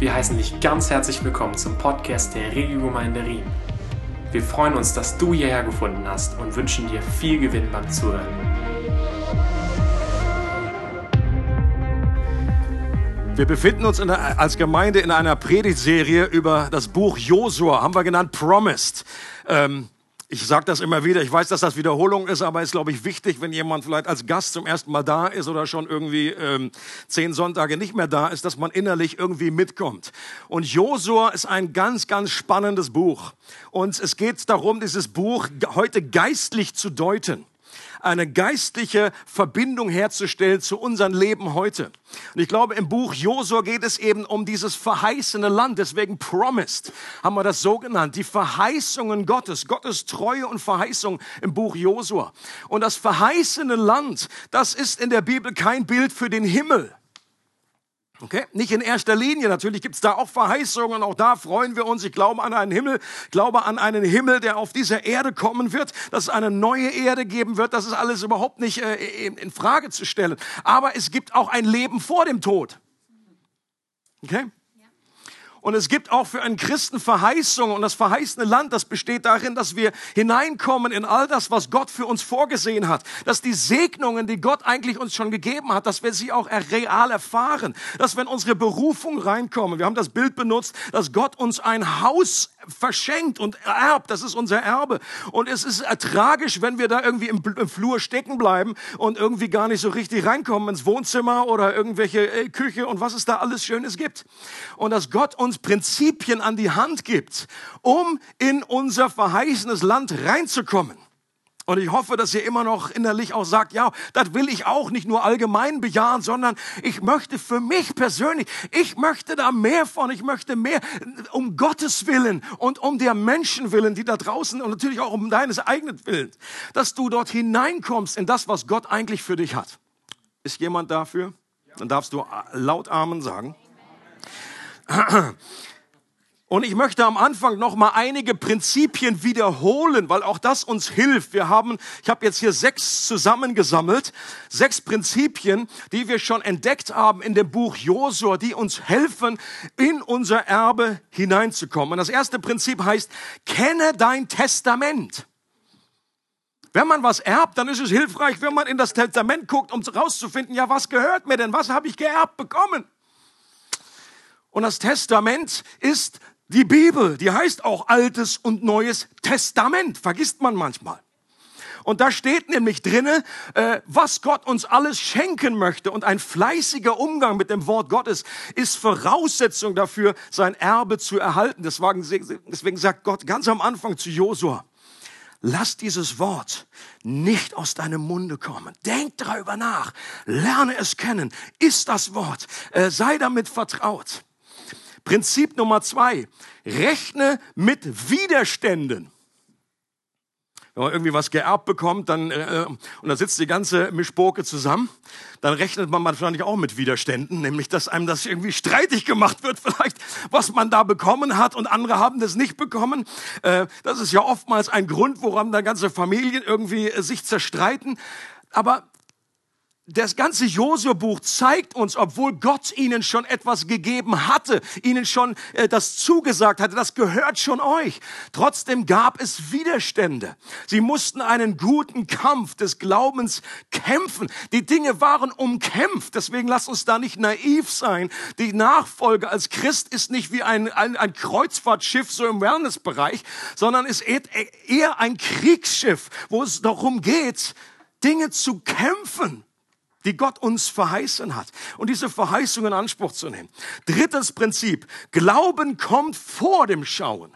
Wir heißen dich ganz herzlich willkommen zum Podcast der Regiogemeinde Riem. Wir freuen uns, dass du hierher gefunden hast und wünschen dir viel Gewinn beim Zuhören. Wir befinden uns der, als Gemeinde in einer Predigtserie über das Buch Josua, haben wir genannt Promised. Ähm, ich sage das immer wieder, ich weiß, dass das Wiederholung ist, aber es ist, glaube ich, wichtig, wenn jemand vielleicht als Gast zum ersten Mal da ist oder schon irgendwie ähm, zehn Sonntage nicht mehr da ist, dass man innerlich irgendwie mitkommt. Und Josua ist ein ganz, ganz spannendes Buch. Und es geht darum, dieses Buch heute geistlich zu deuten eine geistliche Verbindung herzustellen zu unserem Leben heute. Und ich glaube, im Buch Josua geht es eben um dieses verheißene Land, deswegen promised haben wir das so genannt, die Verheißungen Gottes, Gottes Treue und Verheißung im Buch Josua. Und das verheißene Land, das ist in der Bibel kein Bild für den Himmel. Okay? Nicht in erster Linie. Natürlich gibt's da auch Verheißungen. Auch da freuen wir uns. Ich glaube an einen Himmel, glaube an einen Himmel, der auf dieser Erde kommen wird, dass es eine neue Erde geben wird. Das ist alles überhaupt nicht äh, in Frage zu stellen. Aber es gibt auch ein Leben vor dem Tod. Okay? Und es gibt auch für einen Christen Verheißungen. Und das verheißene Land, das besteht darin, dass wir hineinkommen in all das, was Gott für uns vorgesehen hat. Dass die Segnungen, die Gott eigentlich uns schon gegeben hat, dass wir sie auch real erfahren. Dass in unsere Berufung reinkommen. Wir haben das Bild benutzt, dass Gott uns ein Haus verschenkt und erbt. Das ist unser Erbe. Und es ist tragisch, wenn wir da irgendwie im, im, Flur stecken bleiben und irgendwie gar nicht so richtig reinkommen ins Wohnzimmer oder irgendwelche äh, Küche und was es da alles Schönes gibt. Und dass Gott uns Prinzipien an die Hand gibt, um in unser verheißenes Land reinzukommen. Und ich hoffe, dass ihr immer noch innerlich auch sagt, ja, das will ich auch nicht nur allgemein bejahen, sondern ich möchte für mich persönlich, ich möchte da mehr von, ich möchte mehr um Gottes Willen und um der Menschen willen, die da draußen und natürlich auch um deines eigenen Willen, dass du dort hineinkommst in das, was Gott eigentlich für dich hat. Ist jemand dafür? Dann darfst du laut Amen sagen. Und ich möchte am Anfang noch mal einige Prinzipien wiederholen, weil auch das uns hilft. Wir haben, ich habe jetzt hier sechs zusammengesammelt, sechs Prinzipien, die wir schon entdeckt haben in dem Buch Josua, die uns helfen, in unser Erbe hineinzukommen. Und das erste Prinzip heißt, kenne dein Testament. Wenn man was erbt, dann ist es hilfreich, wenn man in das Testament guckt, um rauszufinden, ja, was gehört mir denn? Was habe ich geerbt bekommen? Und das Testament ist die Bibel, die heißt auch Altes und Neues Testament, vergisst man manchmal. Und da steht nämlich drinne, äh, was Gott uns alles schenken möchte. Und ein fleißiger Umgang mit dem Wort Gottes ist Voraussetzung dafür, sein Erbe zu erhalten. Deswegen, sagt Gott ganz am Anfang zu Josua, lass dieses Wort nicht aus deinem Munde kommen. Denk darüber nach, lerne es kennen, ist das Wort, äh, sei damit vertraut. Prinzip Nummer zwei, rechne mit Widerständen. Wenn man irgendwie was geerbt bekommt, dann, äh, und da sitzt die ganze Mischpoke zusammen, dann rechnet man wahrscheinlich auch mit Widerständen, nämlich dass einem das irgendwie streitig gemacht wird, vielleicht, was man da bekommen hat und andere haben das nicht bekommen. Äh, das ist ja oftmals ein Grund, woran da ganze Familien irgendwie äh, sich zerstreiten. Aber das ganze Josua-Buch zeigt uns, obwohl Gott ihnen schon etwas gegeben hatte, ihnen schon äh, das zugesagt hatte, das gehört schon euch. Trotzdem gab es Widerstände. Sie mussten einen guten Kampf des Glaubens kämpfen. Die Dinge waren umkämpft. Deswegen lasst uns da nicht naiv sein. Die Nachfolge als Christ ist nicht wie ein, ein, ein Kreuzfahrtschiff so im Wellnessbereich, sondern ist eher ein Kriegsschiff, wo es darum geht, Dinge zu kämpfen die Gott uns verheißen hat und diese Verheißung in Anspruch zu nehmen. Drittes Prinzip. Glauben kommt vor dem Schauen.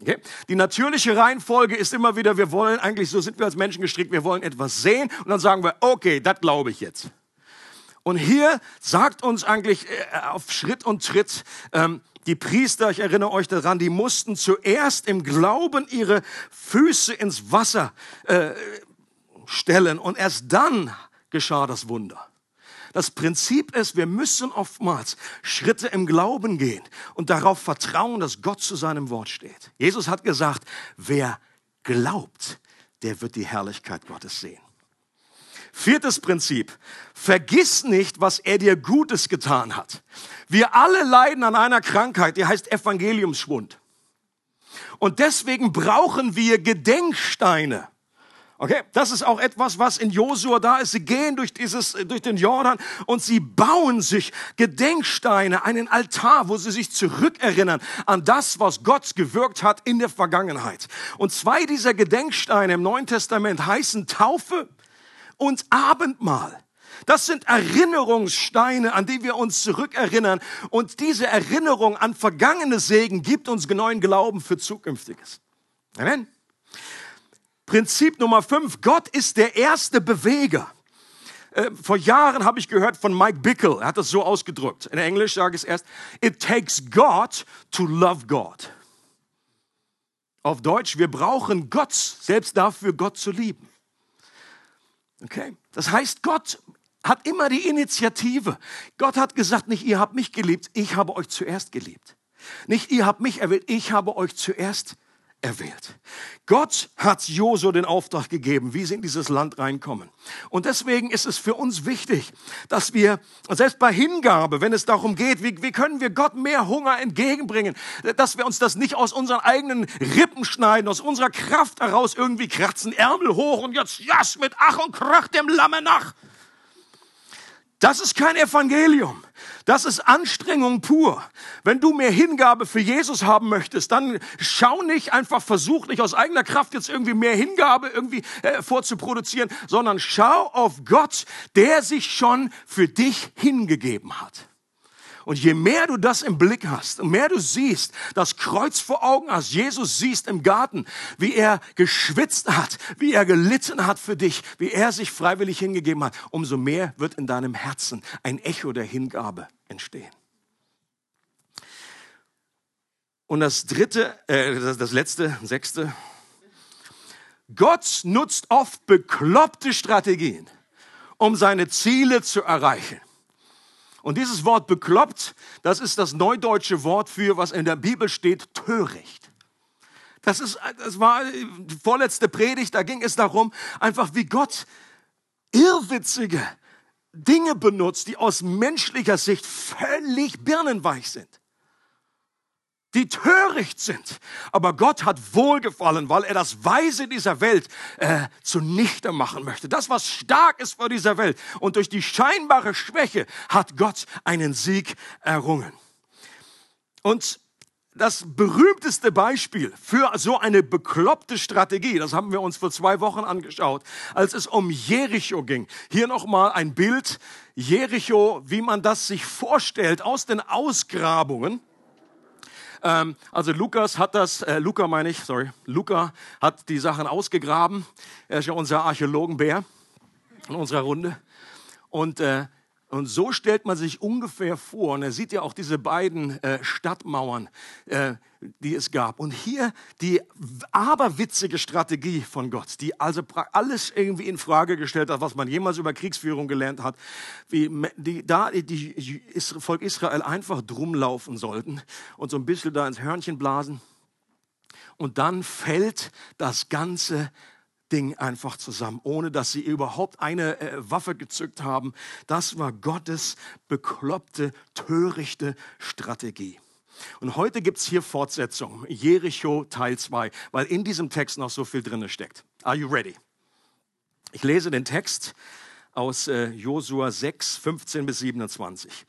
Okay? Die natürliche Reihenfolge ist immer wieder, wir wollen eigentlich, so sind wir als Menschen gestrickt, wir wollen etwas sehen und dann sagen wir, okay, das glaube ich jetzt. Und hier sagt uns eigentlich äh, auf Schritt und Tritt, ähm, die Priester, ich erinnere euch daran, die mussten zuerst im Glauben ihre Füße ins Wasser äh, stellen und erst dann geschah das Wunder. Das Prinzip ist, wir müssen oftmals Schritte im Glauben gehen und darauf vertrauen, dass Gott zu seinem Wort steht. Jesus hat gesagt, wer glaubt, der wird die Herrlichkeit Gottes sehen. Viertes Prinzip. Vergiss nicht, was er dir Gutes getan hat. Wir alle leiden an einer Krankheit, die heißt Evangeliumsschwund. Und deswegen brauchen wir Gedenksteine. Okay, das ist auch etwas, was in Josua da ist. Sie gehen durch dieses, durch den Jordan und sie bauen sich Gedenksteine, einen Altar, wo sie sich zurückerinnern an das, was Gott gewirkt hat in der Vergangenheit. Und zwei dieser Gedenksteine im Neuen Testament heißen Taufe und Abendmahl. Das sind Erinnerungssteine, an die wir uns zurückerinnern. Und diese Erinnerung an vergangene Segen gibt uns neuen Glauben für Zukünftiges. Amen. Prinzip Nummer fünf. Gott ist der erste Beweger. Äh, vor Jahren habe ich gehört von Mike Bickle. Er hat das so ausgedrückt. In Englisch sage ich es erst. It takes God to love God. Auf Deutsch, wir brauchen Gott, selbst dafür Gott zu lieben. Okay? Das heißt, Gott hat immer die Initiative. Gott hat gesagt, nicht ihr habt mich geliebt, ich habe euch zuerst geliebt. Nicht ihr habt mich erwählt, ich habe euch zuerst erwählt. Gott hat Josu den Auftrag gegeben, wie sie in dieses Land reinkommen. Und deswegen ist es für uns wichtig, dass wir, selbst bei Hingabe, wenn es darum geht, wie, wie können wir Gott mehr Hunger entgegenbringen, dass wir uns das nicht aus unseren eigenen Rippen schneiden, aus unserer Kraft heraus irgendwie kratzen, Ärmel hoch und jetzt, yes, mit Ach und Krach dem Lamme nach. Das ist kein Evangelium. Das ist Anstrengung pur. Wenn du mehr Hingabe für Jesus haben möchtest, dann schau nicht einfach, versuch nicht aus eigener Kraft jetzt irgendwie mehr Hingabe irgendwie äh, vorzuproduzieren, sondern schau auf Gott, der sich schon für dich hingegeben hat. Und je mehr du das im Blick hast, und mehr du siehst, das Kreuz vor Augen hast, Jesus siehst im Garten, wie er geschwitzt hat, wie er gelitten hat für dich, wie er sich freiwillig hingegeben hat, umso mehr wird in deinem Herzen ein Echo der Hingabe entstehen. Und das dritte, äh, das, das letzte, sechste, Gott nutzt oft bekloppte Strategien, um seine Ziele zu erreichen. Und dieses Wort bekloppt, das ist das neudeutsche Wort für, was in der Bibel steht, töricht. Das, ist, das war die vorletzte Predigt, da ging es darum, einfach wie Gott irrwitzige Dinge benutzt, die aus menschlicher Sicht völlig birnenweich sind die töricht sind. Aber Gott hat wohlgefallen, weil er das Weise dieser Welt äh, zunichte machen möchte. Das, was stark ist vor dieser Welt. Und durch die scheinbare Schwäche hat Gott einen Sieg errungen. Und das berühmteste Beispiel für so eine bekloppte Strategie, das haben wir uns vor zwei Wochen angeschaut, als es um Jericho ging. Hier nochmal ein Bild. Jericho, wie man das sich vorstellt, aus den Ausgrabungen. Ähm, also Lukas hat das, äh, Luca meine ich, sorry, Luca hat die Sachen ausgegraben. Er ist ja unser Archäologenbär in unserer Runde. Und äh, und so stellt man sich ungefähr vor, und er sieht ja auch diese beiden äh, Stadtmauern, äh, die es gab. Und hier die aberwitzige Strategie von Gott, die also alles irgendwie in Frage gestellt hat, was man jemals über Kriegsführung gelernt hat, wie die, da die Volk Israel einfach drum laufen sollten und so ein bisschen da ins Hörnchen blasen. Und dann fällt das Ganze Ding einfach zusammen, ohne dass sie überhaupt eine äh, Waffe gezückt haben. Das war Gottes bekloppte, törichte Strategie. Und heute gibt es hier Fortsetzung, Jericho Teil 2, weil in diesem Text noch so viel drin steckt. Are you ready? Ich lese den Text aus äh, Josua 6, 15 bis 27.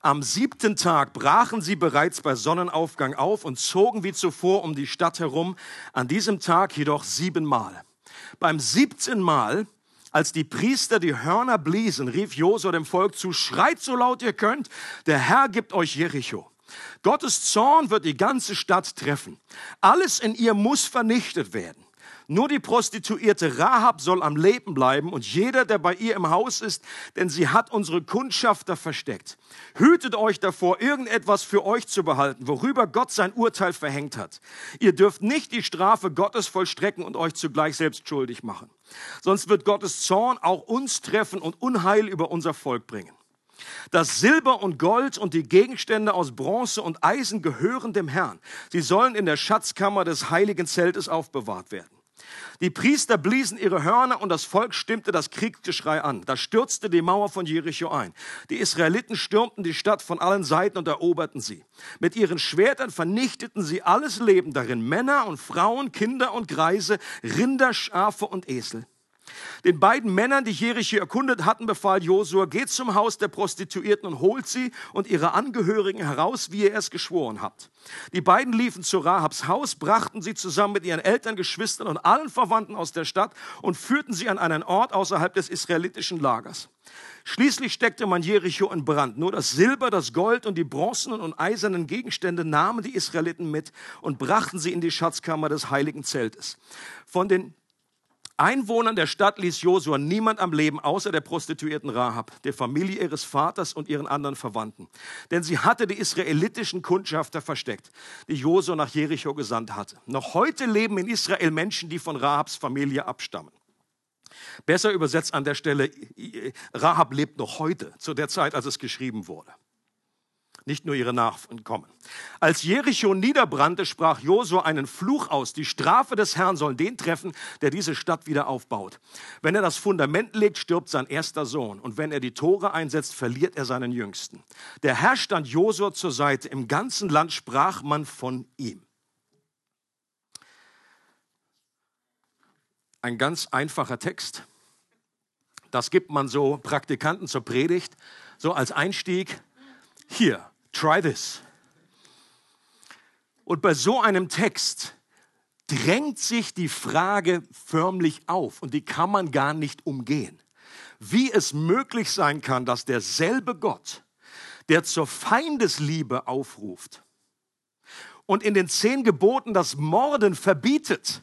Am siebten Tag brachen sie bereits bei Sonnenaufgang auf und zogen wie zuvor um die Stadt herum, an diesem Tag jedoch siebenmal. Beim siebten Mal, als die Priester die Hörner bliesen, rief Josua dem Volk zu, schreit so laut ihr könnt, der Herr gibt euch Jericho. Gottes Zorn wird die ganze Stadt treffen. Alles in ihr muss vernichtet werden. Nur die Prostituierte Rahab soll am Leben bleiben und jeder, der bei ihr im Haus ist, denn sie hat unsere Kundschafter versteckt. Hütet euch davor, irgendetwas für euch zu behalten, worüber Gott sein Urteil verhängt hat. Ihr dürft nicht die Strafe Gottes vollstrecken und euch zugleich selbst schuldig machen. Sonst wird Gottes Zorn auch uns treffen und Unheil über unser Volk bringen. Das Silber und Gold und die Gegenstände aus Bronze und Eisen gehören dem Herrn. Sie sollen in der Schatzkammer des heiligen Zeltes aufbewahrt werden. Die Priester bliesen ihre Hörner und das Volk stimmte das Kriegsgeschrei an. Da stürzte die Mauer von Jericho ein. Die Israeliten stürmten die Stadt von allen Seiten und eroberten sie. Mit ihren Schwertern vernichteten sie alles Leben darin, Männer und Frauen, Kinder und Greise, Rinder, Schafe und Esel. Den beiden Männern, die Jericho erkundet hatten, befahl Josua, geht zum Haus der Prostituierten und holt sie und ihre Angehörigen heraus, wie ihr es geschworen habt. Die beiden liefen zu Rahabs Haus, brachten sie zusammen mit ihren Eltern, Geschwistern und allen Verwandten aus der Stadt und führten sie an einen Ort außerhalb des israelitischen Lagers. Schließlich steckte man Jericho in Brand. Nur das Silber, das Gold und die bronzenen und eisernen Gegenstände nahmen die Israeliten mit und brachten sie in die Schatzkammer des heiligen Zeltes. Von den Einwohnern der Stadt ließ Josua niemand am Leben, außer der Prostituierten Rahab, der Familie ihres Vaters und ihren anderen Verwandten. Denn sie hatte die israelitischen Kundschafter versteckt, die Josua nach Jericho gesandt hatte. Noch heute leben in Israel Menschen, die von Rahabs Familie abstammen. Besser übersetzt an der Stelle, Rahab lebt noch heute, zu der Zeit, als es geschrieben wurde nicht nur ihre Nachkommen. Als Jericho niederbrannte, sprach Josua einen Fluch aus. Die Strafe des Herrn soll den treffen, der diese Stadt wieder aufbaut. Wenn er das Fundament legt, stirbt sein erster Sohn. Und wenn er die Tore einsetzt, verliert er seinen Jüngsten. Der Herr stand Josua zur Seite. Im ganzen Land sprach man von ihm. Ein ganz einfacher Text. Das gibt man so Praktikanten zur Predigt, so als Einstieg. Hier, Try this. Und bei so einem Text drängt sich die Frage förmlich auf und die kann man gar nicht umgehen. Wie es möglich sein kann, dass derselbe Gott, der zur Feindesliebe aufruft und in den zehn Geboten das Morden verbietet,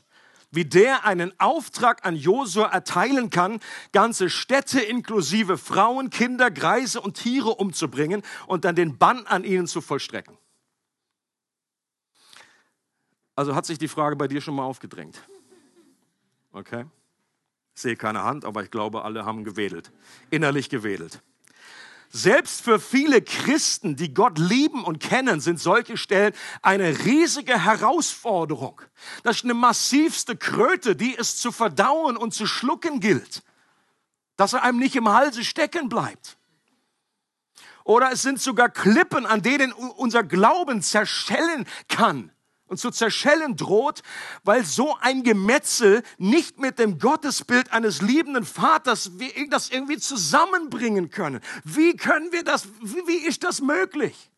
wie der einen Auftrag an Josua erteilen kann, ganze Städte inklusive Frauen, Kinder, Greise und Tiere umzubringen und dann den Bann an ihnen zu vollstrecken. Also hat sich die Frage bei dir schon mal aufgedrängt. Okay? Ich sehe keine Hand, aber ich glaube, alle haben gewedelt, innerlich gewedelt. Selbst für viele Christen, die Gott lieben und kennen, sind solche Stellen eine riesige Herausforderung. Das ist eine massivste Kröte, die es zu verdauen und zu schlucken gilt, dass er einem nicht im Halse stecken bleibt. Oder es sind sogar Klippen, an denen unser Glauben zerschellen kann und zu zerschellen droht, weil so ein Gemetzel nicht mit dem Gottesbild eines liebenden Vaters das irgendwie zusammenbringen können. Wie können wir das, wie ist das möglich?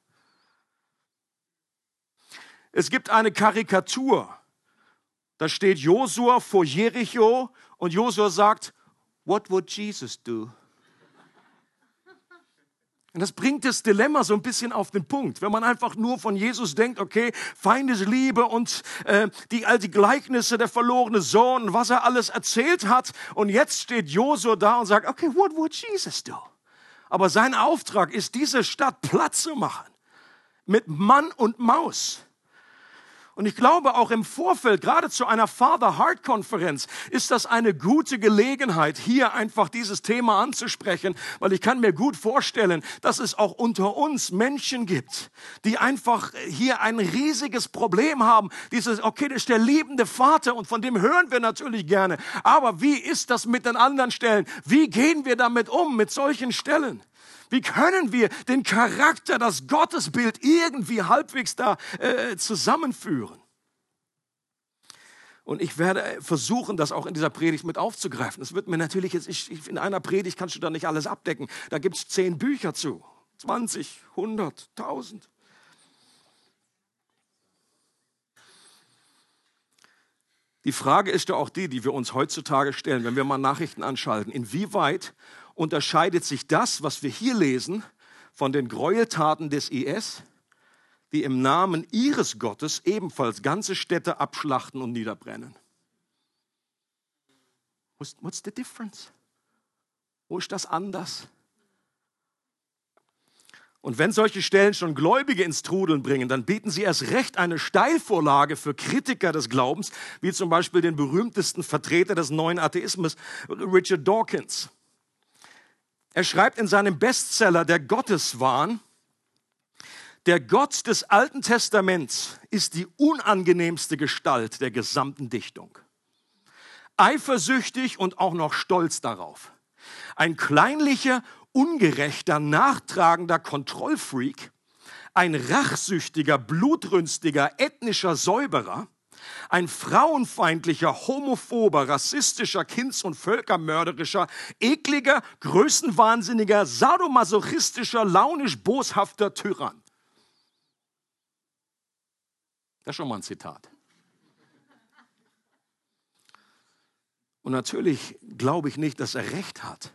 Es gibt eine Karikatur. Da steht Josua vor Jericho und Josua sagt, What would Jesus do? Und das bringt das Dilemma so ein bisschen auf den Punkt. Wenn man einfach nur von Jesus denkt, okay, Feindesliebe und äh, die, all die Gleichnisse, der verlorene Sohn, was er alles erzählt hat. Und jetzt steht Josua da und sagt, okay, what would Jesus do? Aber sein Auftrag ist, diese Stadt platt zu machen. Mit Mann und Maus. Und ich glaube auch im Vorfeld, gerade zu einer Father Heart Konferenz, ist das eine gute Gelegenheit, hier einfach dieses Thema anzusprechen, weil ich kann mir gut vorstellen, dass es auch unter uns Menschen gibt, die einfach hier ein riesiges Problem haben. Dieses, okay, das ist der liebende Vater und von dem hören wir natürlich gerne. Aber wie ist das mit den anderen Stellen? Wie gehen wir damit um, mit solchen Stellen? Wie können wir den Charakter, das Gottesbild irgendwie halbwegs da äh, zusammenführen? Und ich werde versuchen, das auch in dieser Predigt mit aufzugreifen. Es wird mir natürlich jetzt, ich, in einer Predigt kannst du da nicht alles abdecken. Da gibt es zehn Bücher zu. 20, 100, 1000. Die Frage ist ja auch die, die wir uns heutzutage stellen, wenn wir mal Nachrichten anschalten. Inwieweit unterscheidet sich das, was wir hier lesen, von den Gräueltaten des IS, die im Namen ihres Gottes ebenfalls ganze Städte abschlachten und niederbrennen. What's the difference? Wo ist das anders? Und wenn solche Stellen schon Gläubige ins Trudeln bringen, dann bieten sie erst recht eine Steilvorlage für Kritiker des Glaubens, wie zum Beispiel den berühmtesten Vertreter des neuen Atheismus, Richard Dawkins. Er schreibt in seinem Bestseller Der Gotteswahn, der Gott des Alten Testaments ist die unangenehmste Gestalt der gesamten Dichtung. eifersüchtig und auch noch stolz darauf. Ein kleinlicher, ungerechter, nachtragender Kontrollfreak, ein rachsüchtiger, blutrünstiger, ethnischer Säuberer, ein frauenfeindlicher, homophober, rassistischer, kinds- und völkermörderischer, ekliger, größenwahnsinniger, sadomasochistischer, launisch boshafter Tyrann. Das ist schon mal ein Zitat. Und natürlich glaube ich nicht, dass er recht hat.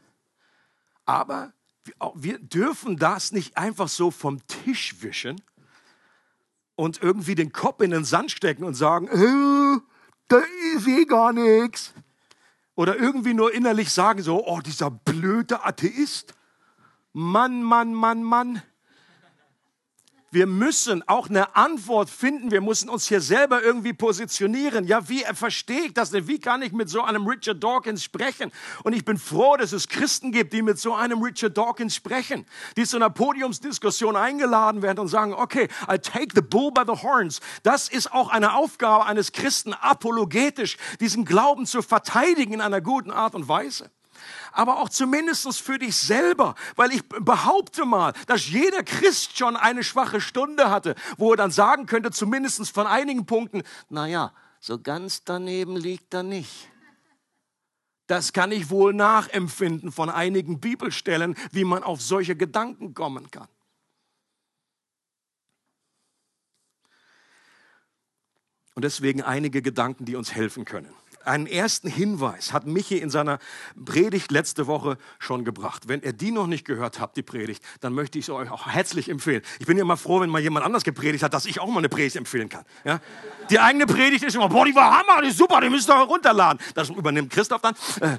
Aber wir dürfen das nicht einfach so vom Tisch wischen und irgendwie den Kopf in den Sand stecken und sagen, äh, da ist eh gar nichts. Oder irgendwie nur innerlich sagen so, oh, dieser blöde Atheist. Mann, Mann, Mann, Mann wir müssen auch eine Antwort finden. Wir müssen uns hier selber irgendwie positionieren. Ja, wie verstehe ich das denn? Wie kann ich mit so einem Richard Dawkins sprechen? Und ich bin froh, dass es Christen gibt, die mit so einem Richard Dawkins sprechen, die zu einer Podiumsdiskussion eingeladen werden und sagen, okay, I take the bull by the horns. Das ist auch eine Aufgabe eines Christen, apologetisch diesen Glauben zu verteidigen in einer guten Art und Weise aber auch zumindest für dich selber. Weil ich behaupte mal, dass jeder Christ schon eine schwache Stunde hatte, wo er dann sagen könnte, zumindest von einigen Punkten, naja, so ganz daneben liegt er nicht. Das kann ich wohl nachempfinden von einigen Bibelstellen, wie man auf solche Gedanken kommen kann. Und deswegen einige Gedanken, die uns helfen können einen ersten Hinweis hat Michi in seiner Predigt letzte Woche schon gebracht. Wenn ihr die noch nicht gehört habt, die Predigt, dann möchte ich es euch auch herzlich empfehlen. Ich bin immer froh, wenn mal jemand anders gepredigt hat, dass ich auch mal eine Predigt empfehlen kann. Ja? Die eigene Predigt ist immer, boah, die war Hammer, die ist super, die müsst ihr runterladen. Das übernimmt Christoph dann. Äh,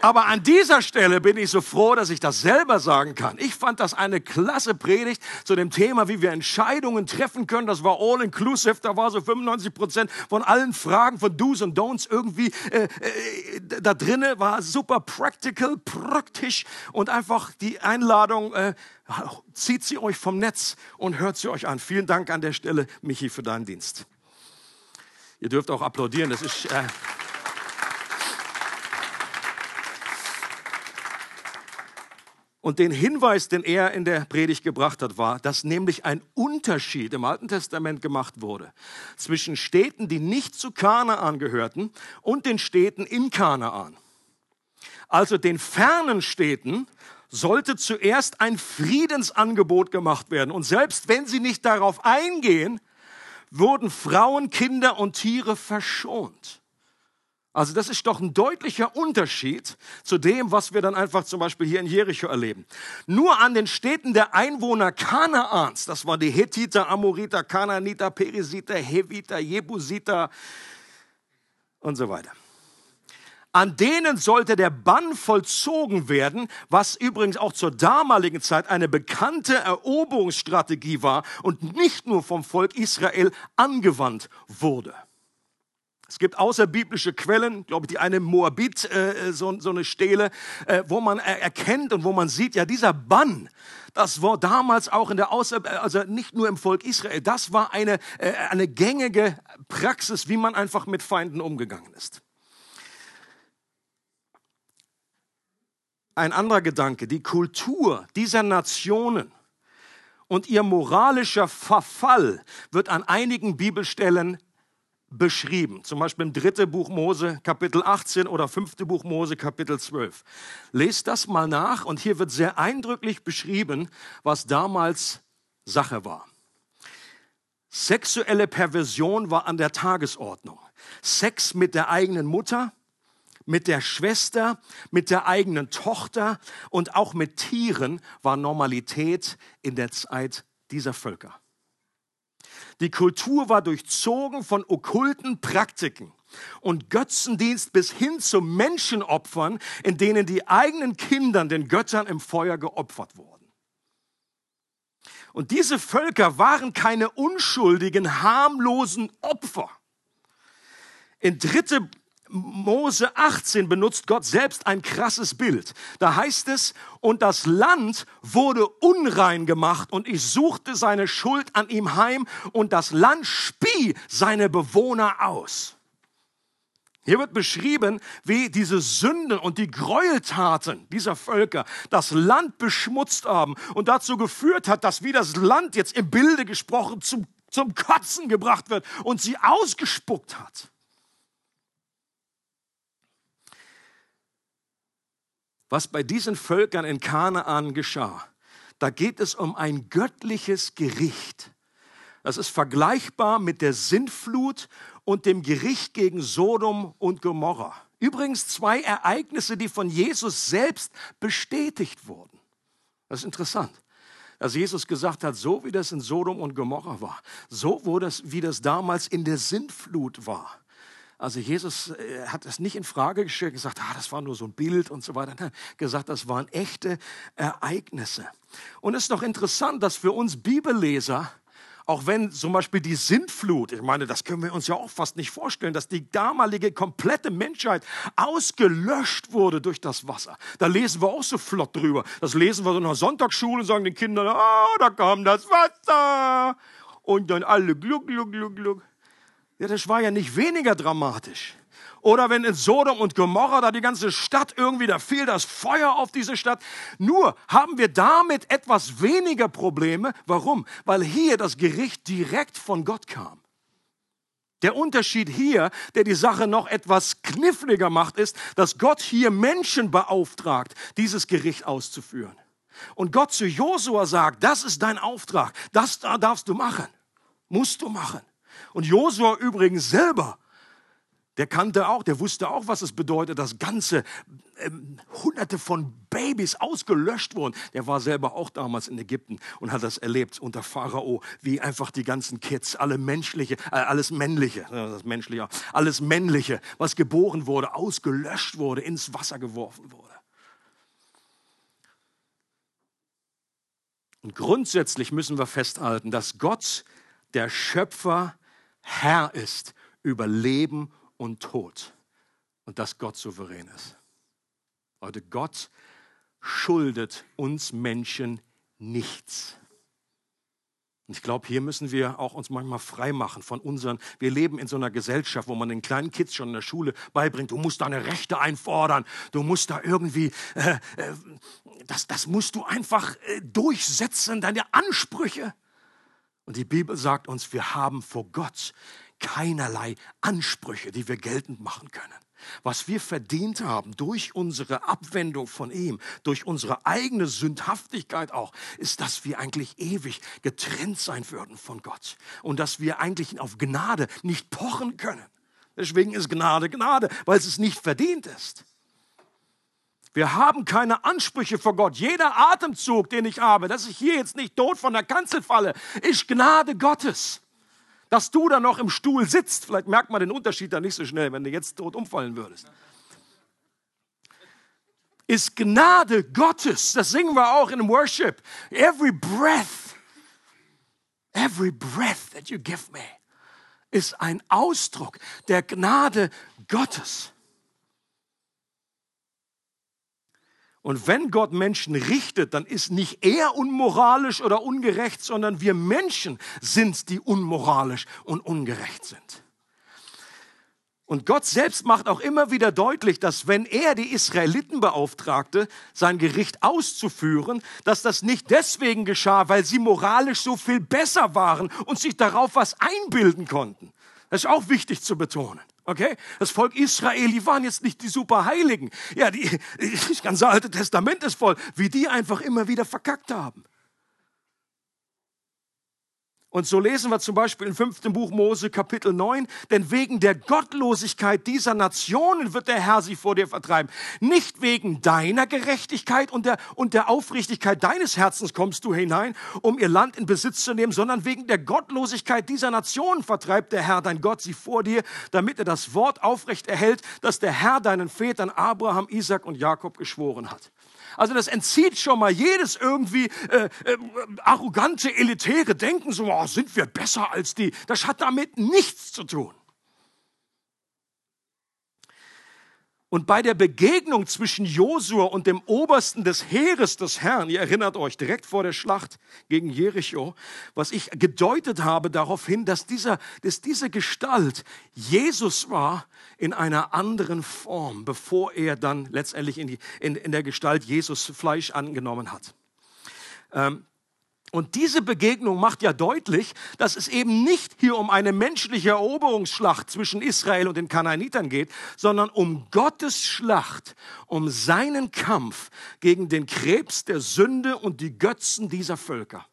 aber an dieser Stelle bin ich so froh, dass ich das selber sagen kann. Ich fand das eine klasse Predigt zu dem Thema, wie wir Entscheidungen treffen können. Das war all inclusive. Da war so 95 Prozent von allen Fragen von Do's und Don'ts irgendwie äh, äh, da drinne. War super practical, praktisch und einfach die Einladung. Äh, zieht sie euch vom Netz und hört sie euch an. Vielen Dank an der Stelle, Michi, für deinen Dienst. Ihr dürft auch applaudieren. Das ist äh, Und den Hinweis, den er in der Predigt gebracht hat, war, dass nämlich ein Unterschied im Alten Testament gemacht wurde zwischen Städten, die nicht zu Kanaan gehörten, und den Städten in Kanaan. Also den fernen Städten sollte zuerst ein Friedensangebot gemacht werden. Und selbst wenn sie nicht darauf eingehen, wurden Frauen, Kinder und Tiere verschont. Also das ist doch ein deutlicher Unterschied zu dem, was wir dann einfach zum Beispiel hier in Jericho erleben. Nur an den Städten der Einwohner Kanaans, das war die Hethiter, Amoriter, Kanaaniter, Perisiter, Heviter, Jebusiter und so weiter. An denen sollte der Bann vollzogen werden, was übrigens auch zur damaligen Zeit eine bekannte Eroberungsstrategie war und nicht nur vom Volk Israel angewandt wurde. Es gibt außerbiblische Quellen, glaube ich, die eine Moabit, äh, so, so eine Stele, äh, wo man erkennt und wo man sieht, ja, dieser Bann, das war damals auch in der Außer, also nicht nur im Volk Israel, das war eine, äh, eine gängige Praxis, wie man einfach mit Feinden umgegangen ist. Ein anderer Gedanke, die Kultur dieser Nationen und ihr moralischer Verfall wird an einigen Bibelstellen beschrieben. Zum Beispiel im dritten Buch Mose, Kapitel 18 oder fünfte Buch Mose, Kapitel 12. Lest das mal nach und hier wird sehr eindrücklich beschrieben, was damals Sache war. Sexuelle Perversion war an der Tagesordnung. Sex mit der eigenen Mutter, mit der Schwester, mit der eigenen Tochter und auch mit Tieren war Normalität in der Zeit dieser Völker. Die Kultur war durchzogen von okkulten Praktiken und Götzendienst bis hin zu Menschenopfern, in denen die eigenen Kinder den Göttern im Feuer geopfert wurden. Und diese Völker waren keine unschuldigen, harmlosen Opfer. In 3. Mose 18 benutzt Gott selbst ein krasses Bild. Da heißt es, und das Land wurde unrein gemacht und ich suchte seine Schuld an ihm heim und das Land spie seine Bewohner aus. Hier wird beschrieben, wie diese Sünden und die Gräueltaten dieser Völker das Land beschmutzt haben und dazu geführt hat, dass wie das Land jetzt im Bilde gesprochen zum, zum Kotzen gebracht wird und sie ausgespuckt hat. Was bei diesen Völkern in Kanaan geschah, da geht es um ein göttliches Gericht. Das ist vergleichbar mit der Sintflut und dem Gericht gegen Sodom und Gomorra. Übrigens zwei Ereignisse, die von Jesus selbst bestätigt wurden. Das ist interessant. Dass Jesus gesagt hat, so wie das in Sodom und Gomorra war, so wurde es, wie das damals in der Sintflut war. Also Jesus äh, hat es nicht in Frage gestellt, gesagt, ah, das war nur so ein Bild und so weiter. Nein, gesagt, das waren echte Ereignisse. Und es ist doch interessant, dass für uns Bibelleser auch wenn zum Beispiel die Sintflut, ich meine, das können wir uns ja auch fast nicht vorstellen, dass die damalige komplette Menschheit ausgelöscht wurde durch das Wasser. Da lesen wir auch so flott drüber. Das lesen wir so in der Sonntagsschule und sagen den Kindern, ah, da kam das Wasser. Und dann alle gluck, gluck, gluck, gluck. Ja, das war ja nicht weniger dramatisch. Oder wenn in Sodom und Gomorra da die ganze Stadt irgendwie, da fiel das Feuer auf diese Stadt. Nur haben wir damit etwas weniger Probleme. Warum? Weil hier das Gericht direkt von Gott kam. Der Unterschied hier, der die Sache noch etwas kniffliger macht, ist, dass Gott hier Menschen beauftragt, dieses Gericht auszuführen. Und Gott zu Josua sagt, das ist dein Auftrag, das darfst du machen, musst du machen. Und Josua übrigens selber der kannte auch, der wusste auch, was es bedeutet, dass ganze ähm, Hunderte von Babys ausgelöscht wurden. Der war selber auch damals in Ägypten und hat das erlebt unter Pharao, wie einfach die ganzen Kids, alle menschliche, äh, alles männliche, das menschliche, alles männliche, was geboren wurde, ausgelöscht wurde, ins Wasser geworfen wurde. Und grundsätzlich müssen wir festhalten, dass Gott der Schöpfer Herr ist über Leben und Tod und dass Gott souverän ist. Leute, Gott schuldet uns Menschen nichts. Und ich glaube, hier müssen wir auch uns manchmal frei machen von unseren, wir leben in so einer Gesellschaft, wo man den kleinen Kids schon in der Schule beibringt, du musst deine Rechte einfordern, du musst da irgendwie, äh, äh, das, das musst du einfach äh, durchsetzen, deine Ansprüche. Und die Bibel sagt uns, wir haben vor Gott keinerlei Ansprüche, die wir geltend machen können. Was wir verdient haben durch unsere Abwendung von ihm, durch unsere eigene Sündhaftigkeit auch, ist, dass wir eigentlich ewig getrennt sein würden von Gott und dass wir eigentlich auf Gnade nicht pochen können. Deswegen ist Gnade Gnade, weil es nicht verdient ist. Wir haben keine Ansprüche vor Gott. Jeder Atemzug, den ich habe, dass ich hier jetzt nicht tot von der Kanzel falle, ist Gnade Gottes. Dass du da noch im Stuhl sitzt, vielleicht merkt man den Unterschied da nicht so schnell, wenn du jetzt tot umfallen würdest. Ist Gnade Gottes. Das singen wir auch in Worship. Every breath, every breath that you give me ist ein Ausdruck der Gnade Gottes. Und wenn Gott Menschen richtet, dann ist nicht er unmoralisch oder ungerecht, sondern wir Menschen sind, die unmoralisch und ungerecht sind. Und Gott selbst macht auch immer wieder deutlich, dass wenn er die Israeliten beauftragte, sein Gericht auszuführen, dass das nicht deswegen geschah, weil sie moralisch so viel besser waren und sich darauf was einbilden konnten. Das ist auch wichtig zu betonen. Okay? Das Volk Israel, die waren jetzt nicht die Superheiligen. Ja, die, das ganze Alte Testament ist voll, wie die einfach immer wieder verkackt haben. Und so lesen wir zum Beispiel im fünften Buch Mose Kapitel 9, denn wegen der Gottlosigkeit dieser Nationen wird der Herr sie vor dir vertreiben. Nicht wegen deiner Gerechtigkeit und der, und der Aufrichtigkeit deines Herzens kommst du hinein, um ihr Land in Besitz zu nehmen, sondern wegen der Gottlosigkeit dieser Nationen vertreibt der Herr, dein Gott, sie vor dir, damit er das Wort aufrecht erhält, das der Herr deinen Vätern Abraham, Isaac und Jakob geschworen hat. Also das entzieht schon mal jedes irgendwie äh, äh, arrogante, elitäre Denken, so oh, sind wir besser als die. Das hat damit nichts zu tun. Und bei der Begegnung zwischen Josua und dem Obersten des Heeres des Herrn, ihr erinnert euch, direkt vor der Schlacht gegen Jericho, was ich gedeutet habe darauf hin, dass, dieser, dass diese Gestalt Jesus war in einer anderen Form, bevor er dann letztendlich in, die, in, in der Gestalt Jesus Fleisch angenommen hat. Ähm, und diese Begegnung macht ja deutlich, dass es eben nicht hier um eine menschliche Eroberungsschlacht zwischen Israel und den Kanaanitern geht, sondern um Gottes Schlacht, um seinen Kampf gegen den Krebs der Sünde und die Götzen dieser Völker.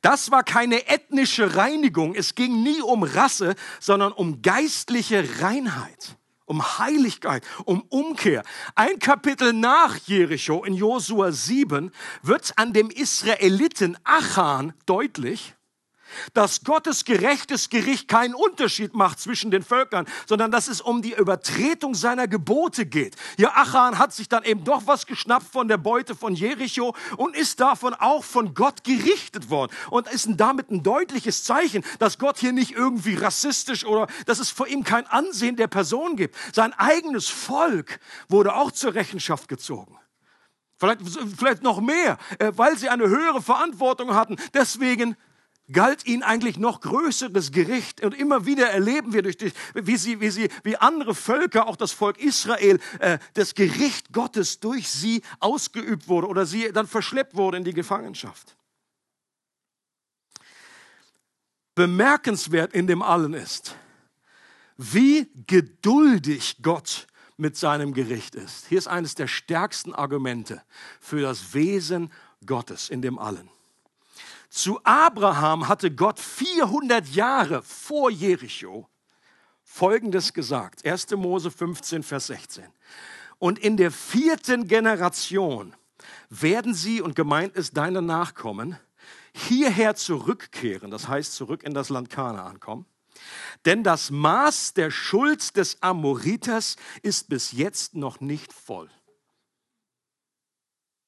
Das war keine ethnische Reinigung, es ging nie um Rasse, sondern um geistliche Reinheit um Heiligkeit, um Umkehr. Ein Kapitel nach Jericho in Josua 7 wird an dem Israeliten Achan deutlich, dass Gottes gerechtes Gericht keinen Unterschied macht zwischen den Völkern, sondern dass es um die Übertretung seiner Gebote geht. Ja, Achan hat sich dann eben doch was geschnappt von der Beute von Jericho und ist davon auch von Gott gerichtet worden und ist damit ein deutliches Zeichen, dass Gott hier nicht irgendwie rassistisch oder dass es vor ihm kein Ansehen der Person gibt. Sein eigenes Volk wurde auch zur Rechenschaft gezogen. Vielleicht, vielleicht noch mehr, äh, weil sie eine höhere Verantwortung hatten. Deswegen galt ihnen eigentlich noch größeres Gericht. Und immer wieder erleben wir, durch die, wie, sie, wie, sie, wie andere Völker, auch das Volk Israel, äh, das Gericht Gottes durch sie ausgeübt wurde oder sie dann verschleppt wurde in die Gefangenschaft. Bemerkenswert in dem allen ist, wie geduldig Gott mit seinem Gericht ist. Hier ist eines der stärksten Argumente für das Wesen Gottes in dem allen. Zu Abraham hatte Gott 400 Jahre vor Jericho Folgendes gesagt. 1. Mose 15, Vers 16. Und in der vierten Generation werden sie, und gemeint ist deine Nachkommen, hierher zurückkehren, das heißt zurück in das Land Kanaan kommen. Denn das Maß der Schuld des Amoriters ist bis jetzt noch nicht voll.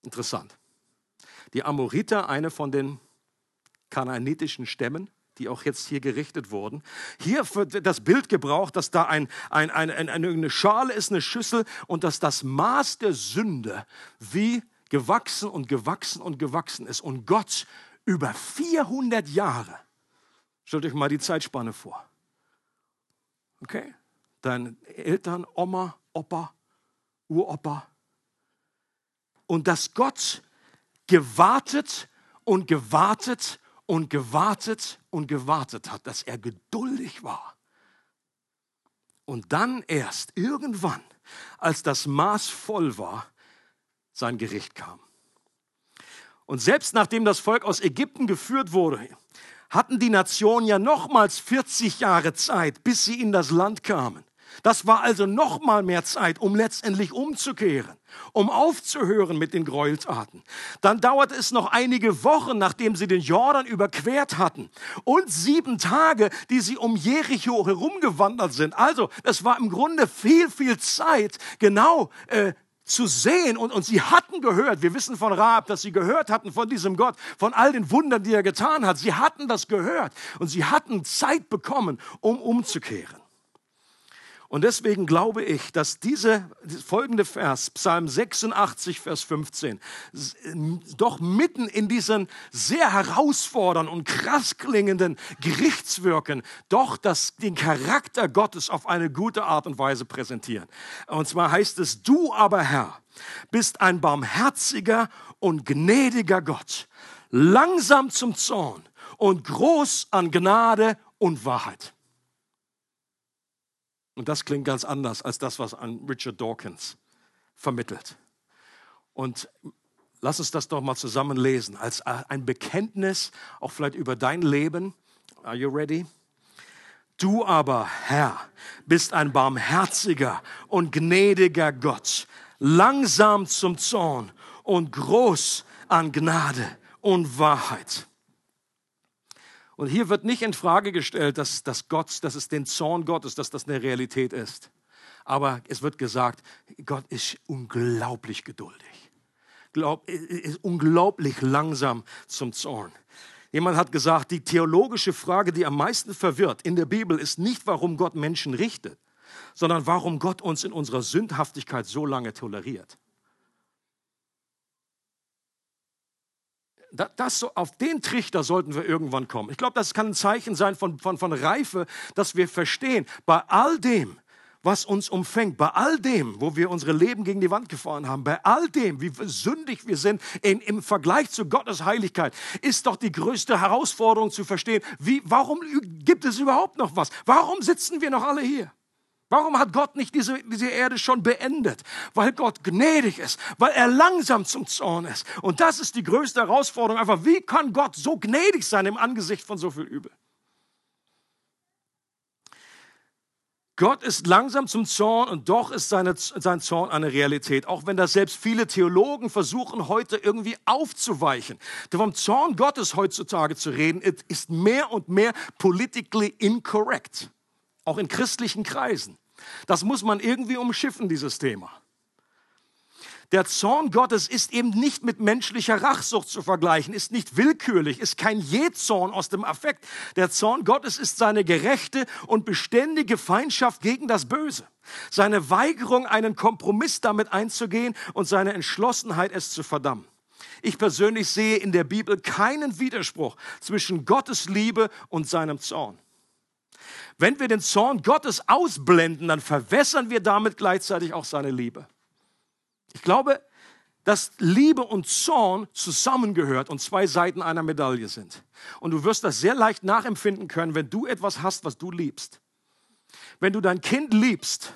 Interessant. Die Amoriter, eine von den kanaanitischen Stämmen, die auch jetzt hier gerichtet wurden. Hier wird das Bild gebraucht, dass da ein, ein, ein, ein, eine Schale ist, eine Schüssel und dass das Maß der Sünde wie gewachsen und gewachsen und gewachsen ist. Und Gott über 400 Jahre, stellt euch mal die Zeitspanne vor. Okay? Deine Eltern, Oma, Opa, Uropa. Und dass Gott gewartet und gewartet und gewartet und gewartet hat, dass er geduldig war. Und dann erst irgendwann, als das Maß voll war, sein Gericht kam. Und selbst nachdem das Volk aus Ägypten geführt wurde, hatten die Nationen ja nochmals 40 Jahre Zeit, bis sie in das Land kamen. Das war also noch mal mehr Zeit, um letztendlich umzukehren, um aufzuhören mit den Gräueltaten. Dann dauerte es noch einige Wochen, nachdem sie den Jordan überquert hatten und sieben Tage, die sie um Jericho herumgewandert sind. Also, es war im Grunde viel, viel Zeit, genau äh, zu sehen und, und sie hatten gehört, wir wissen von Raab, dass sie gehört hatten von diesem Gott, von all den Wundern, die er getan hat. Sie hatten das gehört und sie hatten Zeit bekommen, um umzukehren. Und deswegen glaube ich, dass diese folgende Vers, Psalm 86, Vers 15, doch mitten in diesen sehr herausfordernden und krass klingenden Gerichtswirken doch das, den Charakter Gottes auf eine gute Art und Weise präsentieren. Und zwar heißt es, du aber Herr bist ein barmherziger und gnädiger Gott, langsam zum Zorn und groß an Gnade und Wahrheit. Und das klingt ganz anders als das, was an Richard Dawkins vermittelt. Und lass uns das doch mal zusammen lesen, als ein Bekenntnis, auch vielleicht über dein Leben. Are you ready? Du aber, Herr, bist ein barmherziger und gnädiger Gott, langsam zum Zorn und groß an Gnade und Wahrheit. Und hier wird nicht in Frage gestellt, dass, dass Gott, dass es den Zorn Gottes, dass das eine Realität ist. Aber es wird gesagt, Gott ist unglaublich geduldig. Glaub, ist unglaublich langsam zum Zorn. Jemand hat gesagt, die theologische Frage, die am meisten verwirrt in der Bibel, ist nicht, warum Gott Menschen richtet, sondern warum Gott uns in unserer Sündhaftigkeit so lange toleriert. Das, so, auf den Trichter sollten wir irgendwann kommen. Ich glaube, das kann ein Zeichen sein von, von, von Reife, dass wir verstehen, bei all dem, was uns umfängt, bei all dem, wo wir unsere Leben gegen die Wand gefahren haben, bei all dem, wie sündig wir sind in, im Vergleich zu Gottes Heiligkeit, ist doch die größte Herausforderung zu verstehen, wie, warum gibt es überhaupt noch was? Warum sitzen wir noch alle hier? Warum hat Gott nicht diese, diese Erde schon beendet? Weil Gott gnädig ist, weil er langsam zum Zorn ist. Und das ist die größte Herausforderung. Einfach, wie kann Gott so gnädig sein im Angesicht von so viel Übel? Gott ist langsam zum Zorn und doch ist seine, sein Zorn eine Realität. Auch wenn das selbst viele Theologen versuchen, heute irgendwie aufzuweichen. Vom Zorn Gottes heutzutage zu reden, ist mehr und mehr politically incorrect. Auch in christlichen Kreisen. Das muss man irgendwie umschiffen, dieses Thema. Der Zorn Gottes ist eben nicht mit menschlicher Rachsucht zu vergleichen, ist nicht willkürlich, ist kein Jezorn aus dem Affekt. Der Zorn Gottes ist seine gerechte und beständige Feindschaft gegen das Böse. Seine Weigerung, einen Kompromiss damit einzugehen und seine Entschlossenheit, es zu verdammen. Ich persönlich sehe in der Bibel keinen Widerspruch zwischen Gottes Liebe und seinem Zorn. Wenn wir den Zorn Gottes ausblenden, dann verwässern wir damit gleichzeitig auch seine Liebe. Ich glaube, dass Liebe und Zorn zusammengehört und zwei Seiten einer Medaille sind. Und du wirst das sehr leicht nachempfinden können, wenn du etwas hast, was du liebst. Wenn du dein Kind liebst,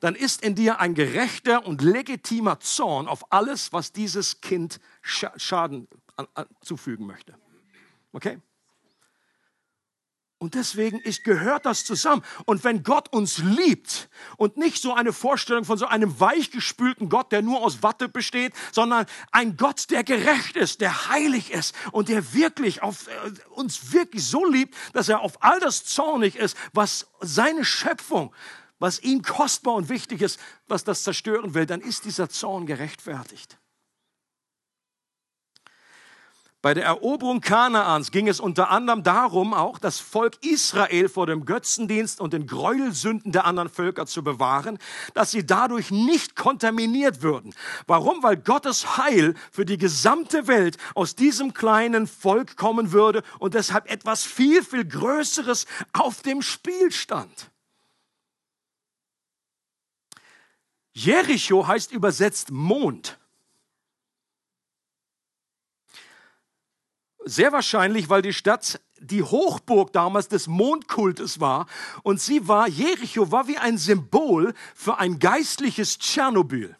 dann ist in dir ein gerechter und legitimer Zorn auf alles, was dieses Kind Schaden zufügen möchte. Okay? Und deswegen ist, gehört das zusammen. Und wenn Gott uns liebt und nicht so eine Vorstellung von so einem weichgespülten Gott, der nur aus Watte besteht, sondern ein Gott, der gerecht ist, der heilig ist und der wirklich auf, äh, uns wirklich so liebt, dass er auf all das zornig ist, was seine Schöpfung, was ihm kostbar und wichtig ist, was das zerstören will, dann ist dieser Zorn gerechtfertigt. Bei der Eroberung Kanaans ging es unter anderem darum, auch das Volk Israel vor dem Götzendienst und den Gräuelsünden der anderen Völker zu bewahren, dass sie dadurch nicht kontaminiert würden. Warum? Weil Gottes Heil für die gesamte Welt aus diesem kleinen Volk kommen würde und deshalb etwas viel, viel Größeres auf dem Spiel stand. Jericho heißt übersetzt Mond. Sehr wahrscheinlich, weil die Stadt die Hochburg damals des Mondkultes war. Und sie war, Jericho war wie ein Symbol für ein geistliches Tschernobyl,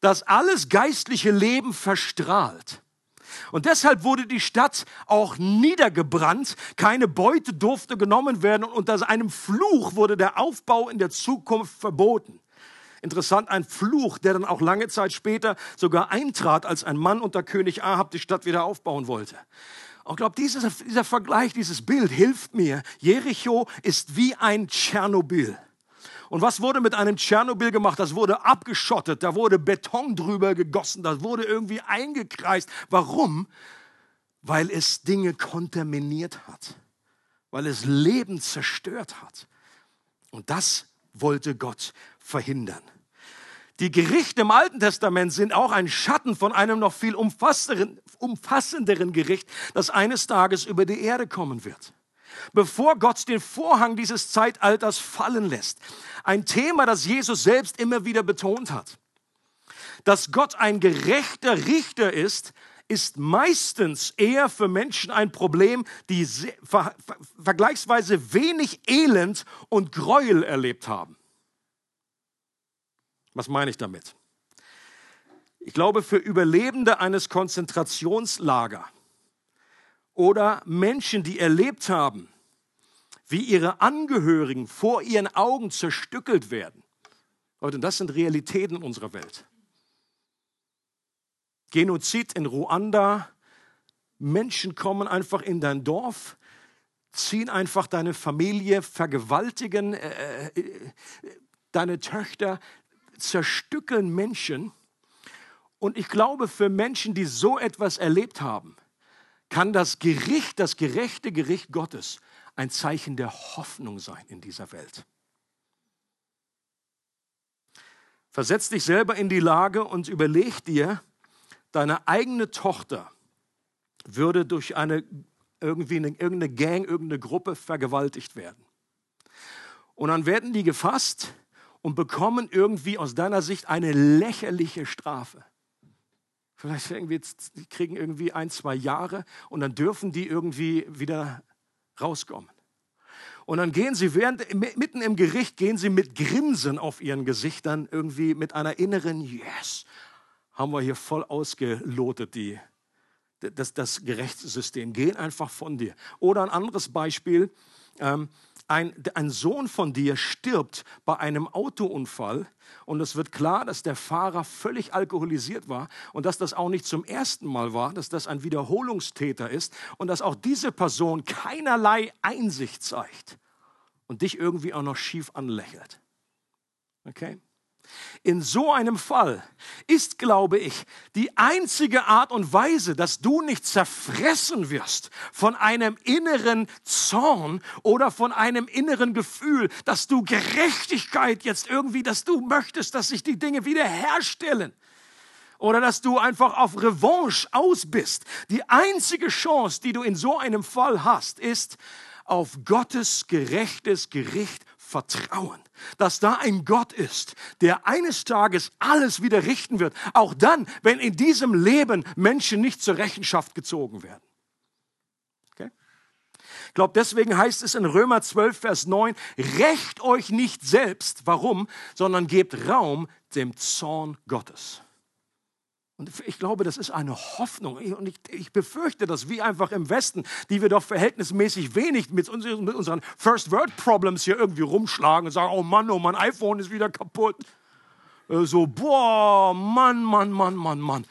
das alles geistliche Leben verstrahlt. Und deshalb wurde die Stadt auch niedergebrannt. Keine Beute durfte genommen werden und unter einem Fluch wurde der Aufbau in der Zukunft verboten. Interessant, ein Fluch, der dann auch lange Zeit später sogar eintrat, als ein Mann unter König Ahab die Stadt wieder aufbauen wollte. Und ich glaube, dieser, dieser Vergleich, dieses Bild hilft mir. Jericho ist wie ein Tschernobyl. Und was wurde mit einem Tschernobyl gemacht? Das wurde abgeschottet, da wurde Beton drüber gegossen, das wurde irgendwie eingekreist. Warum? Weil es Dinge kontaminiert hat, weil es Leben zerstört hat. Und das wollte Gott verhindern. Die Gerichte im Alten Testament sind auch ein Schatten von einem noch viel umfassenderen, Gericht, das eines Tages über die Erde kommen wird. Bevor Gott den Vorhang dieses Zeitalters fallen lässt. Ein Thema, das Jesus selbst immer wieder betont hat. Dass Gott ein gerechter Richter ist, ist meistens eher für Menschen ein Problem, die ver vergleichsweise wenig Elend und Gräuel erlebt haben. Was meine ich damit? Ich glaube, für Überlebende eines Konzentrationslagers oder Menschen, die erlebt haben, wie ihre Angehörigen vor ihren Augen zerstückelt werden. Leute, das sind Realitäten unserer Welt. Genozid in Ruanda, Menschen kommen einfach in dein Dorf, ziehen einfach deine Familie, vergewaltigen äh, äh, deine Töchter, zerstückeln Menschen. Und ich glaube, für Menschen, die so etwas erlebt haben, kann das Gericht, das gerechte Gericht Gottes, ein Zeichen der Hoffnung sein in dieser Welt. Versetz dich selber in die Lage und überleg dir, deine eigene Tochter würde durch eine irgendwie eine, irgendeine Gang, irgendeine Gruppe vergewaltigt werden. Und dann werden die gefasst und bekommen irgendwie aus deiner Sicht eine lächerliche Strafe. Vielleicht irgendwie, die kriegen irgendwie ein, zwei Jahre und dann dürfen die irgendwie wieder rauskommen. Und dann gehen sie während, mitten im Gericht, gehen sie mit Grinsen auf ihren Gesichtern irgendwie mit einer inneren Yes, haben wir hier voll ausgelotet, die, das, das Gerechtssystem. Gehen einfach von dir. Oder ein anderes Beispiel, ähm, ein, ein Sohn von dir stirbt bei einem Autounfall und es wird klar, dass der Fahrer völlig alkoholisiert war und dass das auch nicht zum ersten Mal war, dass das ein Wiederholungstäter ist und dass auch diese Person keinerlei Einsicht zeigt und dich irgendwie auch noch schief anlächelt. Okay? In so einem Fall ist, glaube ich, die einzige Art und Weise, dass du nicht zerfressen wirst von einem inneren Zorn oder von einem inneren Gefühl, dass du Gerechtigkeit jetzt irgendwie, dass du möchtest, dass sich die Dinge wiederherstellen oder dass du einfach auf Revanche aus bist. Die einzige Chance, die du in so einem Fall hast, ist auf Gottes gerechtes Gericht vertrauen, dass da ein Gott ist, der eines Tages alles wieder richten wird, auch dann, wenn in diesem Leben Menschen nicht zur Rechenschaft gezogen werden. Okay? Ich glaube, deswegen heißt es in Römer 12, Vers 9, rächt euch nicht selbst, warum, sondern gebt Raum dem Zorn Gottes. Und ich glaube, das ist eine Hoffnung. Und ich, ich, befürchte, dass wir einfach im Westen, die wir doch verhältnismäßig wenig mit, uns, mit unseren First World Problems hier irgendwie rumschlagen und sagen, oh Mann, oh mein iPhone ist wieder kaputt. Äh, so, boah, Mann, Mann, Mann, Mann, Mann.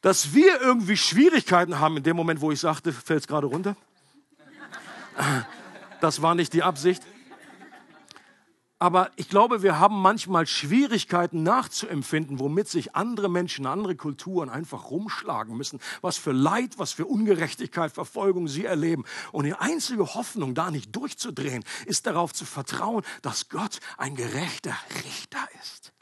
Dass wir irgendwie Schwierigkeiten haben in dem Moment, wo ich sagte, fällt es gerade runter. Das war nicht die Absicht. Aber ich glaube, wir haben manchmal Schwierigkeiten nachzuempfinden, womit sich andere Menschen, andere Kulturen einfach rumschlagen müssen, was für Leid, was für Ungerechtigkeit, Verfolgung sie erleben. Und die einzige Hoffnung, da nicht durchzudrehen, ist darauf zu vertrauen, dass Gott ein gerechter Richter ist.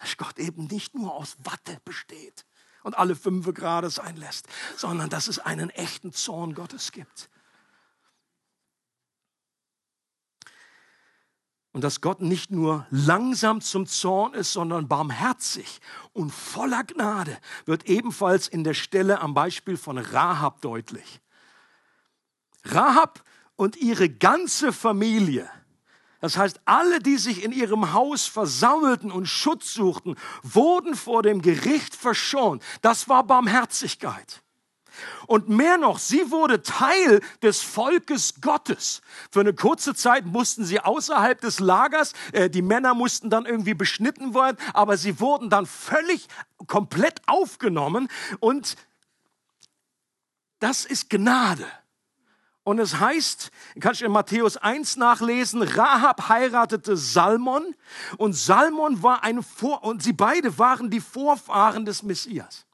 Dass Gott eben nicht nur aus Watte besteht und alle fünf Grade sein lässt, sondern dass es einen echten Zorn Gottes gibt. Und dass Gott nicht nur langsam zum Zorn ist, sondern barmherzig und voller Gnade, wird ebenfalls in der Stelle am Beispiel von Rahab deutlich. Rahab und ihre ganze Familie, das heißt alle, die sich in ihrem Haus versammelten und Schutz suchten, wurden vor dem Gericht verschont. Das war Barmherzigkeit. Und mehr noch, sie wurde Teil des Volkes Gottes. Für eine kurze Zeit mussten sie außerhalb des Lagers, äh, die Männer mussten dann irgendwie beschnitten werden, aber sie wurden dann völlig komplett aufgenommen und das ist Gnade. Und es heißt, kannst du in Matthäus 1 nachlesen, Rahab heiratete Salmon und Salmon war ein Vor, und sie beide waren die Vorfahren des Messias.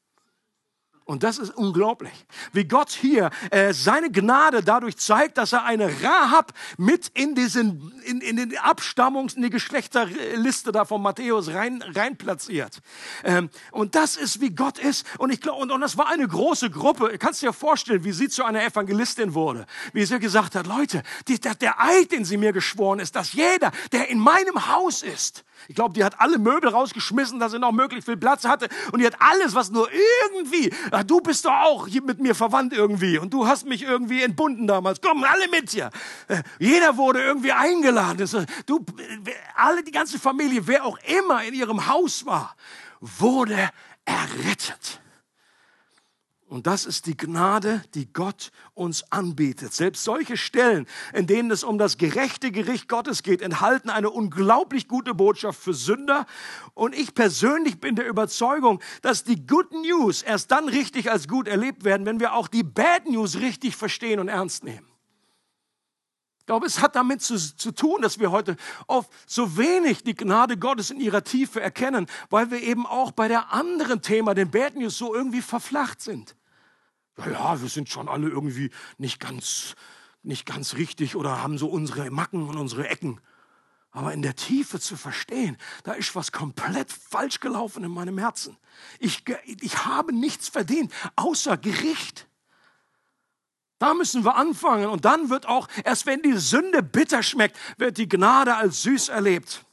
Und das ist unglaublich, wie Gott hier äh, seine Gnade dadurch zeigt, dass er eine Rahab mit in diesen in, in den Abstammungs in die Geschlechterliste da von Matthäus rein rein platziert. Ähm, und das ist wie Gott ist. Und ich glaube und, und das war eine große Gruppe. Du kannst dir vorstellen, wie sie zu einer Evangelistin wurde, wie sie gesagt hat, Leute, die, der, der Eid, den sie mir geschworen ist, dass jeder, der in meinem Haus ist, ich glaube, die hat alle Möbel rausgeschmissen, dass sie noch möglichst viel Platz hatte. Und die hat alles, was nur irgendwie, ach, du bist doch auch mit mir verwandt irgendwie. Und du hast mich irgendwie entbunden damals. Komm, alle mit hier. Äh, jeder wurde irgendwie eingeladen. Du, alle, die ganze Familie, wer auch immer in ihrem Haus war, wurde errettet. Und das ist die Gnade, die Gott uns anbietet. Selbst solche Stellen, in denen es um das gerechte Gericht Gottes geht, enthalten eine unglaublich gute Botschaft für Sünder. Und ich persönlich bin der Überzeugung, dass die Good News erst dann richtig als gut erlebt werden, wenn wir auch die Bad News richtig verstehen und ernst nehmen. Ich glaube, es hat damit zu, zu, tun, dass wir heute oft so wenig die Gnade Gottes in ihrer Tiefe erkennen, weil wir eben auch bei der anderen Thema, den Bad News, so irgendwie verflacht sind ja, ja, wir sind schon alle irgendwie nicht ganz, nicht ganz richtig oder haben so unsere Macken und unsere Ecken. Aber in der Tiefe zu verstehen, da ist was komplett falsch gelaufen in meinem Herzen. Ich, ich habe nichts verdient, außer Gericht. Da müssen wir anfangen. Und dann wird auch, erst wenn die Sünde bitter schmeckt, wird die Gnade als süß erlebt.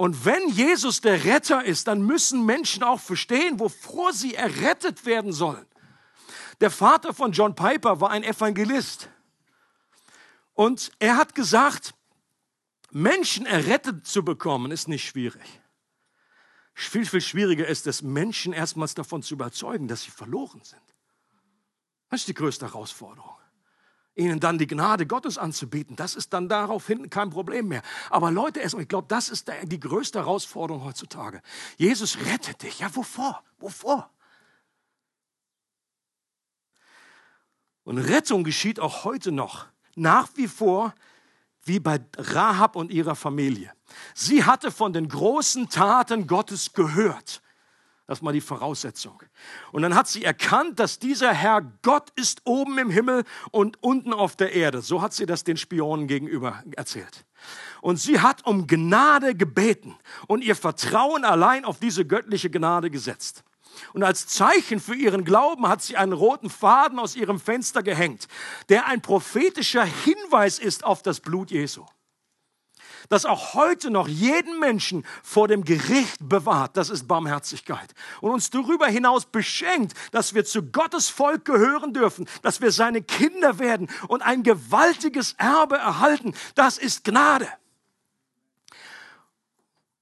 Und wenn Jesus der Retter ist, dann müssen Menschen auch verstehen, wovor sie errettet werden sollen. Der Vater von John Piper war ein Evangelist. Und er hat gesagt, Menschen errettet zu bekommen, ist nicht schwierig. Viel, viel schwieriger ist es, Menschen erstmals davon zu überzeugen, dass sie verloren sind. Das ist die größte Herausforderung. Ihnen dann die Gnade Gottes anzubieten, das ist dann darauf hinten kein Problem mehr. Aber Leute, ich glaube, das ist die größte Herausforderung heutzutage. Jesus rettet dich. Ja, wovor? Wovor? Und Rettung geschieht auch heute noch. Nach wie vor wie bei Rahab und ihrer Familie. Sie hatte von den großen Taten Gottes gehört. Das ist mal die Voraussetzung. Und dann hat sie erkannt, dass dieser Herr Gott ist oben im Himmel und unten auf der Erde. So hat sie das den Spionen gegenüber erzählt. Und sie hat um Gnade gebeten und ihr Vertrauen allein auf diese göttliche Gnade gesetzt. Und als Zeichen für ihren Glauben hat sie einen roten Faden aus ihrem Fenster gehängt, der ein prophetischer Hinweis ist auf das Blut Jesu. Das auch heute noch jeden Menschen vor dem Gericht bewahrt, das ist Barmherzigkeit. Und uns darüber hinaus beschenkt, dass wir zu Gottes Volk gehören dürfen, dass wir seine Kinder werden und ein gewaltiges Erbe erhalten, das ist Gnade.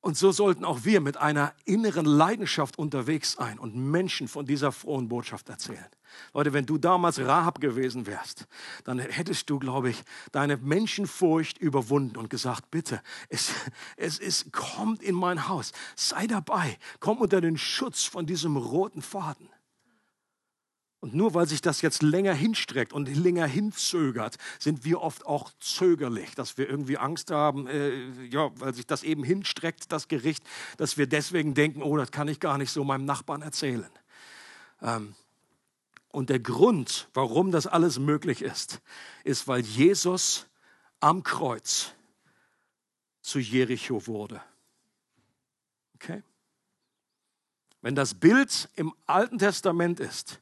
Und so sollten auch wir mit einer inneren Leidenschaft unterwegs sein und Menschen von dieser frohen Botschaft erzählen. Leute, wenn du damals Rahab gewesen wärst, dann hättest du, glaube ich, deine Menschenfurcht überwunden und gesagt, bitte, es, es ist, kommt in mein Haus, sei dabei, komm unter den Schutz von diesem roten Faden. Und nur weil sich das jetzt länger hinstreckt und länger hinzögert, sind wir oft auch zögerlich, dass wir irgendwie Angst haben, äh, ja, weil sich das eben hinstreckt, das Gericht, dass wir deswegen denken, oh, das kann ich gar nicht so meinem Nachbarn erzählen. Ähm, und der Grund, warum das alles möglich ist, ist, weil Jesus am Kreuz zu Jericho wurde. Okay? Wenn das Bild im Alten Testament ist,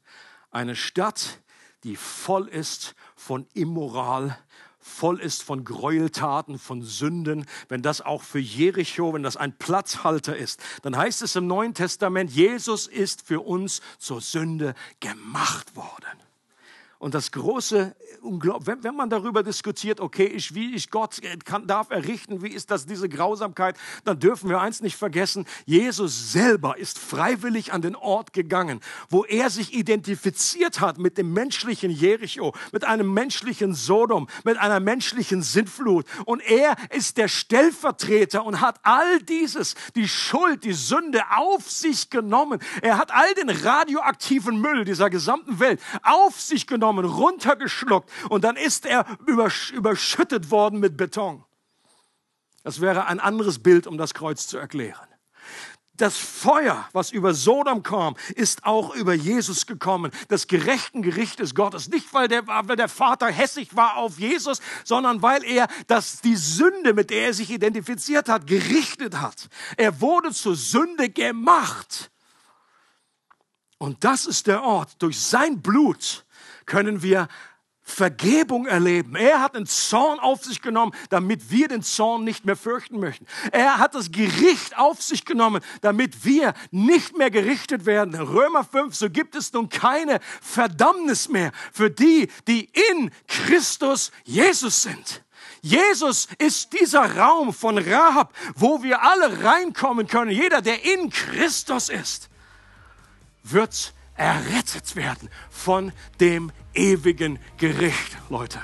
eine Stadt, die voll ist von Immoral, voll ist von Gräueltaten, von Sünden, wenn das auch für Jericho, wenn das ein Platzhalter ist, dann heißt es im Neuen Testament, Jesus ist für uns zur Sünde gemacht worden. Und das große, wenn, wenn man darüber diskutiert, okay, ich, wie ich Gott kann, darf errichten, wie ist das diese Grausamkeit, dann dürfen wir eins nicht vergessen, Jesus selber ist freiwillig an den Ort gegangen, wo er sich identifiziert hat mit dem menschlichen Jericho, mit einem menschlichen Sodom, mit einer menschlichen Sintflut. Und er ist der Stellvertreter und hat all dieses, die Schuld, die Sünde auf sich genommen. Er hat all den radioaktiven Müll dieser gesamten Welt auf sich genommen genommen, runtergeschluckt und dann ist er überschüttet worden mit Beton. Das wäre ein anderes Bild, um das Kreuz zu erklären. Das Feuer, was über Sodom kam, ist auch über Jesus gekommen. Das gerechten Gerichtes Gottes. Nicht, weil der, weil der Vater hässig war auf Jesus, sondern weil er das, die Sünde, mit der er sich identifiziert hat, gerichtet hat. Er wurde zur Sünde gemacht. Und das ist der Ort. Durch sein Blut können wir Vergebung erleben. Er hat einen Zorn auf sich genommen, damit wir den Zorn nicht mehr fürchten möchten. Er hat das Gericht auf sich genommen, damit wir nicht mehr gerichtet werden. Römer 5, so gibt es nun keine Verdammnis mehr für die, die in Christus Jesus sind. Jesus ist dieser Raum von Rahab, wo wir alle reinkommen können. Jeder, der in Christus ist, wird errettet werden von dem ewigen Gericht, Leute.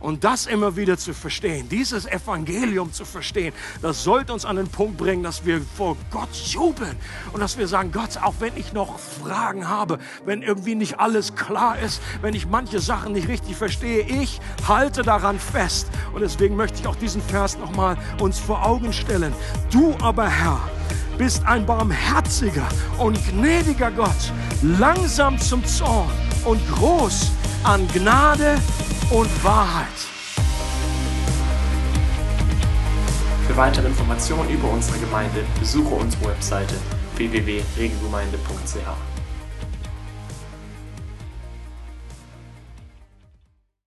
Und das immer wieder zu verstehen, dieses Evangelium zu verstehen, das sollte uns an den Punkt bringen, dass wir vor Gott jubeln und dass wir sagen, Gott, auch wenn ich noch Fragen habe, wenn irgendwie nicht alles klar ist, wenn ich manche Sachen nicht richtig verstehe, ich halte daran fest. Und deswegen möchte ich auch diesen Vers nochmal uns vor Augen stellen. Du aber, Herr, bist ein barmherziger und gnädiger Gott, langsam zum Zorn und groß an Gnade und Wahrheit. weitere Informationen über unsere Gemeinde besuche unsere Webseite www.regelgemeinde.ch.